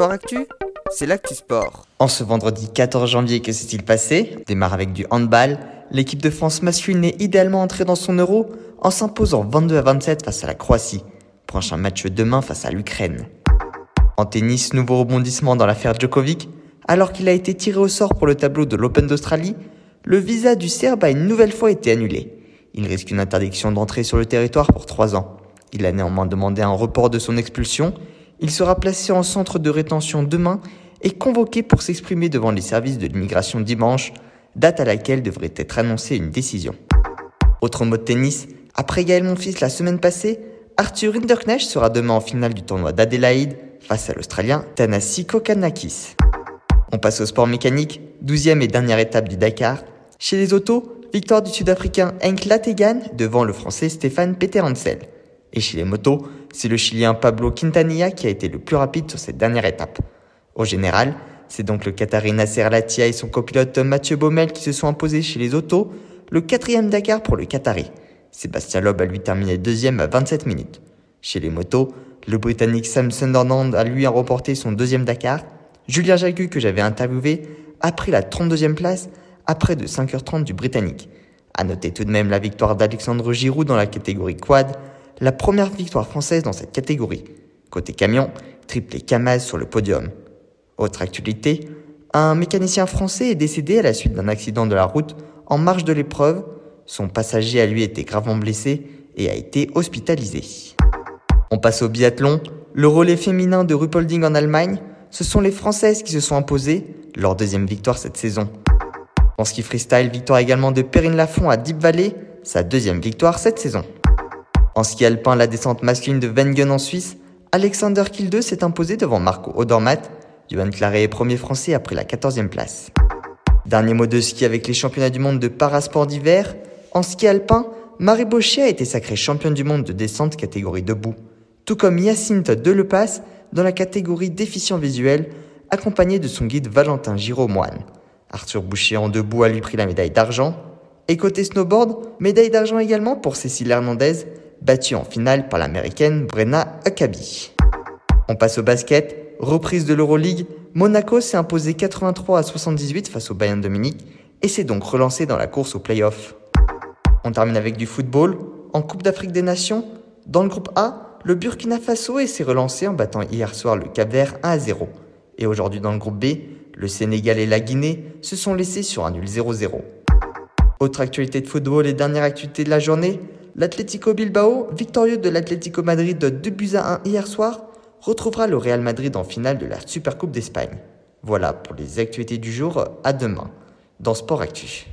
Sport Actu, c'est l'actu sport. En ce vendredi 14 janvier, que s'est-il passé? Démarre avec du handball. L'équipe de France masculine est idéalement entrée dans son euro en s'imposant 22 à 27 face à la Croatie. Prochain match demain face à l'Ukraine. En tennis, nouveau rebondissement dans l'affaire Djokovic. Alors qu'il a été tiré au sort pour le tableau de l'Open d'Australie, le visa du Serbe a une nouvelle fois été annulé. Il risque une interdiction d'entrée sur le territoire pour 3 ans. Il a néanmoins demandé un report de son expulsion. Il sera placé en centre de rétention demain et convoqué pour s'exprimer devant les services de l'immigration dimanche, date à laquelle devrait être annoncée une décision. Autre mot de tennis, après Gaël Monfils la semaine passée, Arthur Hinderknecht sera demain en finale du tournoi d'Adélaïde face à l'Australien Tanasi Kokanakis. On passe au sport mécanique, douzième et dernière étape du Dakar. Chez les autos, victoire du Sud-Africain Henk Lategan devant le Français Stéphane Peter-Hansel. Et chez les motos, c'est le Chilien Pablo Quintanilla qui a été le plus rapide sur cette dernière étape. Au général, c'est donc le Qatari Nasser Latia et son copilote Mathieu Baumel qui se sont imposés chez les autos, le quatrième Dakar pour le Qatari. Sébastien Loeb a lui terminé deuxième à 27 minutes. Chez les motos, le Britannique Sam Sunderland a lui remporté son deuxième Dakar. Julien Jagu, que j'avais interviewé, a pris la 32e place après de 5h30 du Britannique. À noter tout de même la victoire d'Alexandre Giroud dans la catégorie quad, la première victoire française dans cette catégorie. Côté camion, triplé Kamaz sur le podium. Autre actualité, un mécanicien français est décédé à la suite d'un accident de la route en marge de l'épreuve. Son passager a lui été gravement blessé et a été hospitalisé. On passe au biathlon. Le relais féminin de Rupolding en Allemagne, ce sont les Françaises qui se sont imposées, leur deuxième victoire cette saison. En ski freestyle, victoire également de Perrine Lafont à Deep Valley, sa deuxième victoire cette saison. En ski alpin, la descente masculine de Wengen en Suisse, Alexander Kilde s'est imposé devant Marco Odermatt. Johan Claret est premier français après la 14e place. Dernier mot de ski avec les championnats du monde de parasport d'hiver. En ski alpin, Marie Baucher a été sacrée championne du monde de descente catégorie debout, tout comme Yacinthe Delepasse dans la catégorie déficient visuel, accompagnée de son guide Valentin Giraud-Moine. Arthur Boucher en debout a lui pris la médaille d'argent. Et côté snowboard, médaille d'argent également pour Cécile Hernandez, battue en finale par l'américaine Brenna Akabi. On passe au basket. Reprise de l'Euroleague, Monaco s'est imposé 83 à 78 face au Bayern de Munich et s'est donc relancé dans la course au playoff. On termine avec du football. En Coupe d'Afrique des Nations, dans le groupe A, le Burkina Faso s'est relancé en battant hier soir le Cap Vert 1 à 0. Et aujourd'hui dans le groupe B, le Sénégal et la Guinée se sont laissés sur un nul 0-0. Autre actualité de football et dernière actualité de la journée, l'Atlético Bilbao, victorieux de l'Atlético Madrid de 2 buts à 1 hier soir, retrouvera le Real Madrid en finale de la Supercoupe d'Espagne. Voilà pour les actualités du jour, à demain dans Sport Actu.